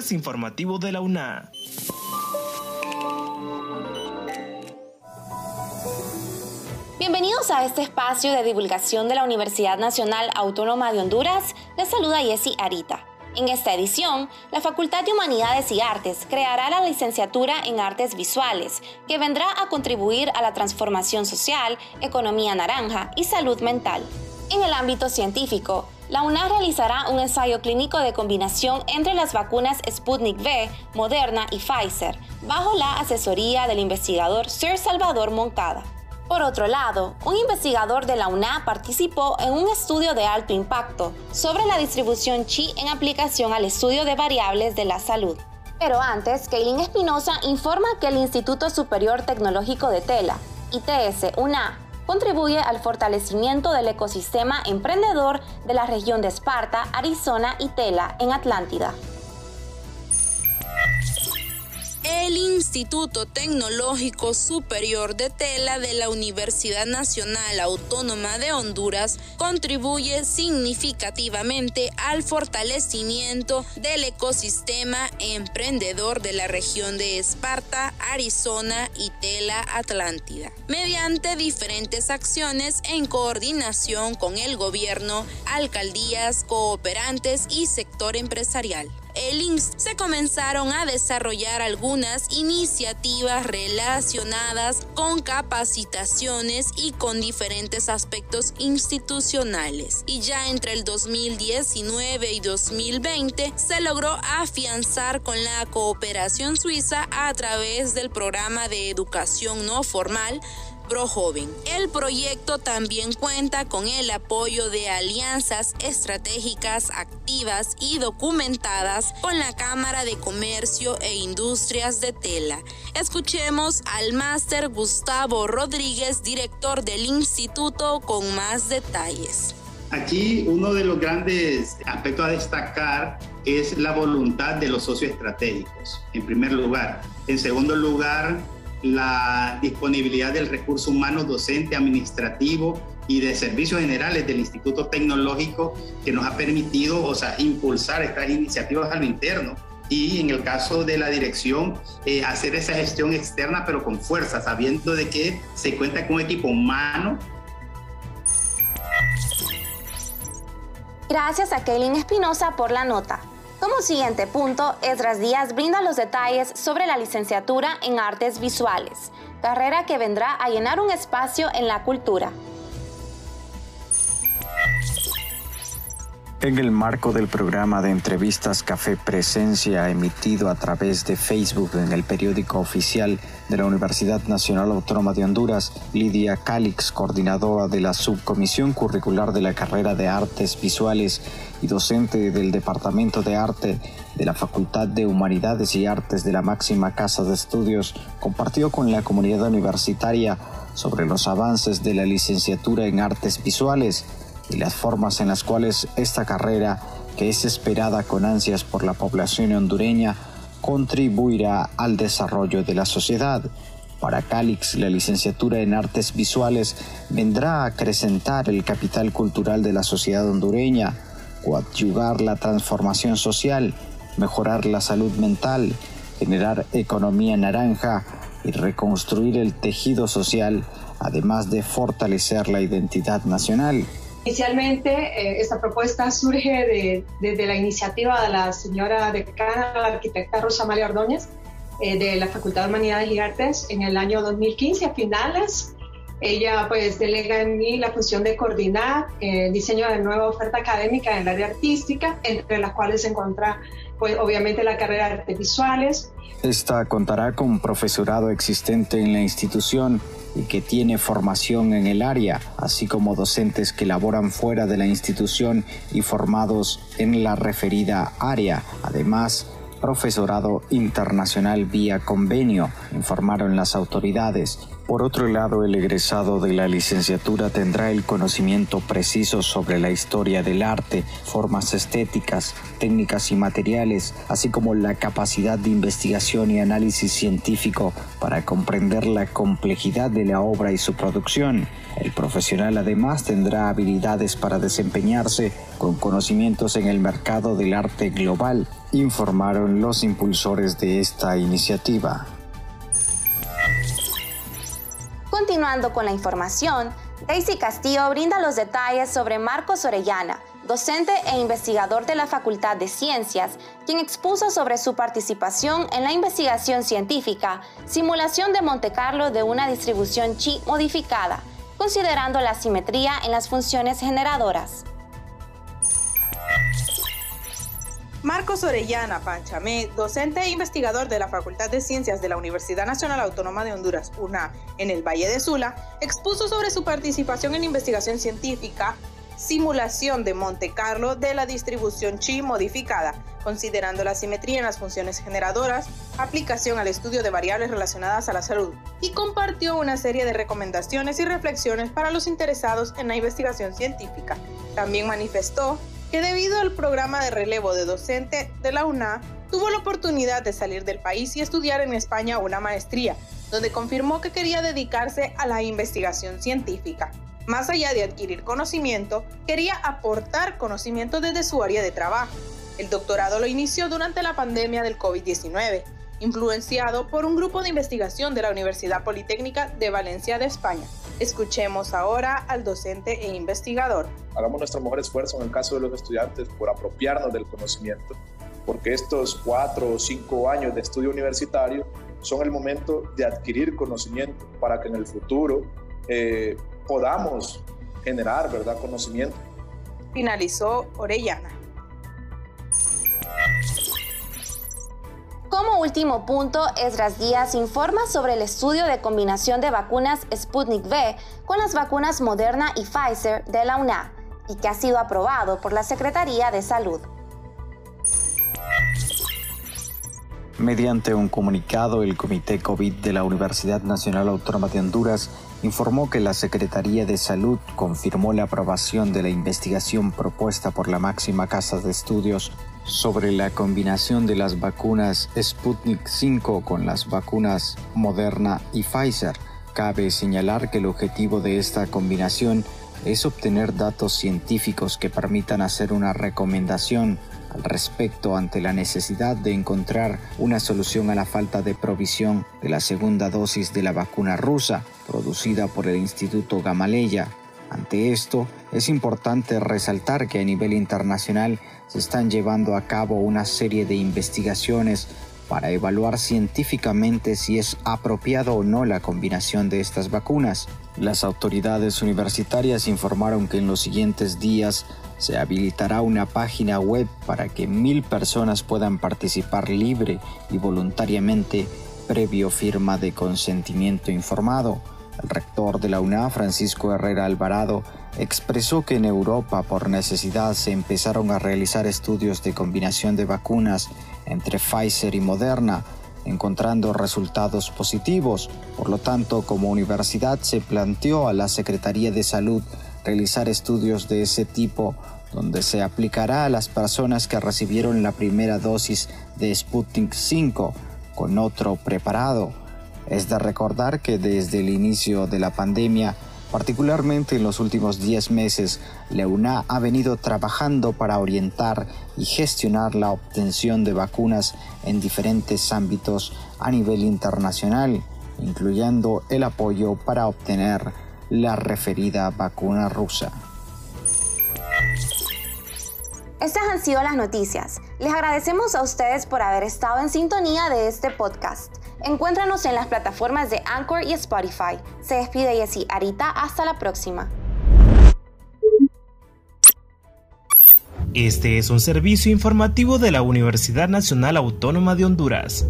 informativo de la UNA. Bienvenidos a este espacio de divulgación de la Universidad Nacional Autónoma de Honduras. Les saluda Jessy Arita. En esta edición, la Facultad de Humanidades y Artes creará la licenciatura en Artes Visuales, que vendrá a contribuir a la transformación social, economía naranja y salud mental. En el ámbito científico, la UNA realizará un ensayo clínico de combinación entre las vacunas Sputnik V, Moderna y Pfizer, bajo la asesoría del investigador Sir Salvador Moncada. Por otro lado, un investigador de la UNA participó en un estudio de alto impacto sobre la distribución chi en aplicación al estudio de variables de la salud. Pero antes, Kaylin Espinosa informa que el Instituto Superior Tecnológico de Tela, ITS UNA, contribuye al fortalecimiento del ecosistema emprendedor de la región de Esparta, Arizona y Tela en Atlántida. El Instituto Tecnológico Superior de Tela de la Universidad Nacional Autónoma de Honduras contribuye significativamente al fortalecimiento del ecosistema emprendedor de la región de Esparta, Arizona y Tela Atlántida, mediante diferentes acciones en coordinación con el gobierno, alcaldías, cooperantes y sector empresarial el INS se comenzaron a desarrollar algunas iniciativas relacionadas con capacitaciones y con diferentes aspectos institucionales. Y ya entre el 2019 y 2020 se logró afianzar con la cooperación suiza a través del programa de educación no formal El proyecto también cuenta con el apoyo de alianzas estratégicas activas y documentadas con la Cámara de Comercio e Industrias de Tela. Escuchemos al máster Gustavo Rodríguez, director del instituto, con más detalles. Aquí uno de los grandes aspectos a destacar es la voluntad de los socios estratégicos, en primer lugar. En segundo lugar, la disponibilidad del recurso humano docente, administrativo y de servicios generales del Instituto Tecnológico que nos ha permitido, o sea, impulsar estas iniciativas a lo interno y en el caso de la dirección eh, hacer esa gestión externa pero con fuerza, sabiendo de que se cuenta con un equipo humano. Gracias a Kaylin Espinosa por la nota. Como siguiente punto, Esdras Díaz brinda los detalles sobre la licenciatura en artes visuales, carrera que vendrá a llenar un espacio en la cultura. En el marco del programa de entrevistas Café Presencia emitido a través de Facebook en el periódico oficial de la Universidad Nacional Autónoma de Honduras, Lidia Calix, coordinadora de la Subcomisión Curricular de la Carrera de Artes Visuales y docente del Departamento de Arte de la Facultad de Humanidades y Artes de la máxima casa de estudios, compartió con la comunidad universitaria sobre los avances de la licenciatura en artes visuales y las formas en las cuales esta carrera, que es esperada con ansias por la población hondureña, contribuirá al desarrollo de la sociedad. Para Calix, la licenciatura en artes visuales vendrá a acrecentar el capital cultural de la sociedad hondureña, coadyuvar la transformación social, mejorar la salud mental, generar economía naranja y reconstruir el tejido social, además de fortalecer la identidad nacional. Inicialmente, eh, esta propuesta surge desde la iniciativa de la señora decana, la arquitecta Rosa María Ordóñez, eh, de la Facultad de Humanidades y Artes en el año 2015, a finales. Ella pues delega en mí la función de coordinar el diseño de nueva oferta académica en el área artística, entre las cuales se encuentra pues obviamente la carrera de artes visuales. Esta contará con profesorado existente en la institución y que tiene formación en el área, así como docentes que laboran fuera de la institución y formados en la referida área. Además, profesorado internacional vía convenio, informaron las autoridades. Por otro lado, el egresado de la licenciatura tendrá el conocimiento preciso sobre la historia del arte, formas estéticas, técnicas y materiales, así como la capacidad de investigación y análisis científico para comprender la complejidad de la obra y su producción. El profesional además tendrá habilidades para desempeñarse con conocimientos en el mercado del arte global informaron los impulsores de esta iniciativa. Continuando con la información, Daisy Castillo brinda los detalles sobre Marcos Orellana, docente e investigador de la Facultad de Ciencias, quien expuso sobre su participación en la investigación científica, simulación de Monte Carlo de una distribución chi modificada, considerando la simetría en las funciones generadoras. Marcos Orellana Panchamé, docente e investigador de la Facultad de Ciencias de la Universidad Nacional Autónoma de Honduras, UNA, en el Valle de Sula, expuso sobre su participación en investigación científica, simulación de Monte Carlo de la distribución Chi modificada, considerando la simetría en las funciones generadoras, aplicación al estudio de variables relacionadas a la salud, y compartió una serie de recomendaciones y reflexiones para los interesados en la investigación científica. También manifestó que debido al programa de relevo de docente de la UNA, tuvo la oportunidad de salir del país y estudiar en España una maestría, donde confirmó que quería dedicarse a la investigación científica. Más allá de adquirir conocimiento, quería aportar conocimiento desde su área de trabajo. El doctorado lo inició durante la pandemia del COVID-19, influenciado por un grupo de investigación de la Universidad Politécnica de Valencia de España. Escuchemos ahora al docente e investigador. Hagamos nuestro mejor esfuerzo en el caso de los estudiantes por apropiarnos del conocimiento, porque estos cuatro o cinco años de estudio universitario son el momento de adquirir conocimiento para que en el futuro eh, podamos generar ¿verdad? conocimiento. Finalizó Orellana. Como último punto, Esdras Díaz informa sobre el estudio de combinación de vacunas Sputnik V con las vacunas Moderna y Pfizer de la UNA y que ha sido aprobado por la Secretaría de Salud. Mediante un comunicado, el Comité COVID de la Universidad Nacional Autónoma de Honduras informó que la Secretaría de Salud confirmó la aprobación de la investigación propuesta por la máxima casa de estudios sobre la combinación de las vacunas Sputnik 5 con las vacunas Moderna y Pfizer. Cabe señalar que el objetivo de esta combinación es obtener datos científicos que permitan hacer una recomendación al respecto ante la necesidad de encontrar una solución a la falta de provisión de la segunda dosis de la vacuna rusa producida por el Instituto Gamaleya. Ante esto, es importante resaltar que a nivel internacional se están llevando a cabo una serie de investigaciones para evaluar científicamente si es apropiado o no la combinación de estas vacunas. Las autoridades universitarias informaron que en los siguientes días se habilitará una página web para que mil personas puedan participar libre y voluntariamente previo firma de consentimiento informado. El rector de la UNA, Francisco Herrera Alvarado, expresó que en Europa por necesidad se empezaron a realizar estudios de combinación de vacunas entre Pfizer y Moderna, encontrando resultados positivos. Por lo tanto, como universidad se planteó a la Secretaría de Salud realizar estudios de ese tipo donde se aplicará a las personas que recibieron la primera dosis de Sputnik 5 con otro preparado. Es de recordar que desde el inicio de la pandemia Particularmente en los últimos 10 meses, la UNA ha venido trabajando para orientar y gestionar la obtención de vacunas en diferentes ámbitos a nivel internacional, incluyendo el apoyo para obtener la referida vacuna rusa. Estas han sido las noticias. Les agradecemos a ustedes por haber estado en sintonía de este podcast. Encuéntranos en las plataformas de Anchor y Spotify. Se despide Jessy Arita. Hasta la próxima. Este es un servicio informativo de la Universidad Nacional Autónoma de Honduras.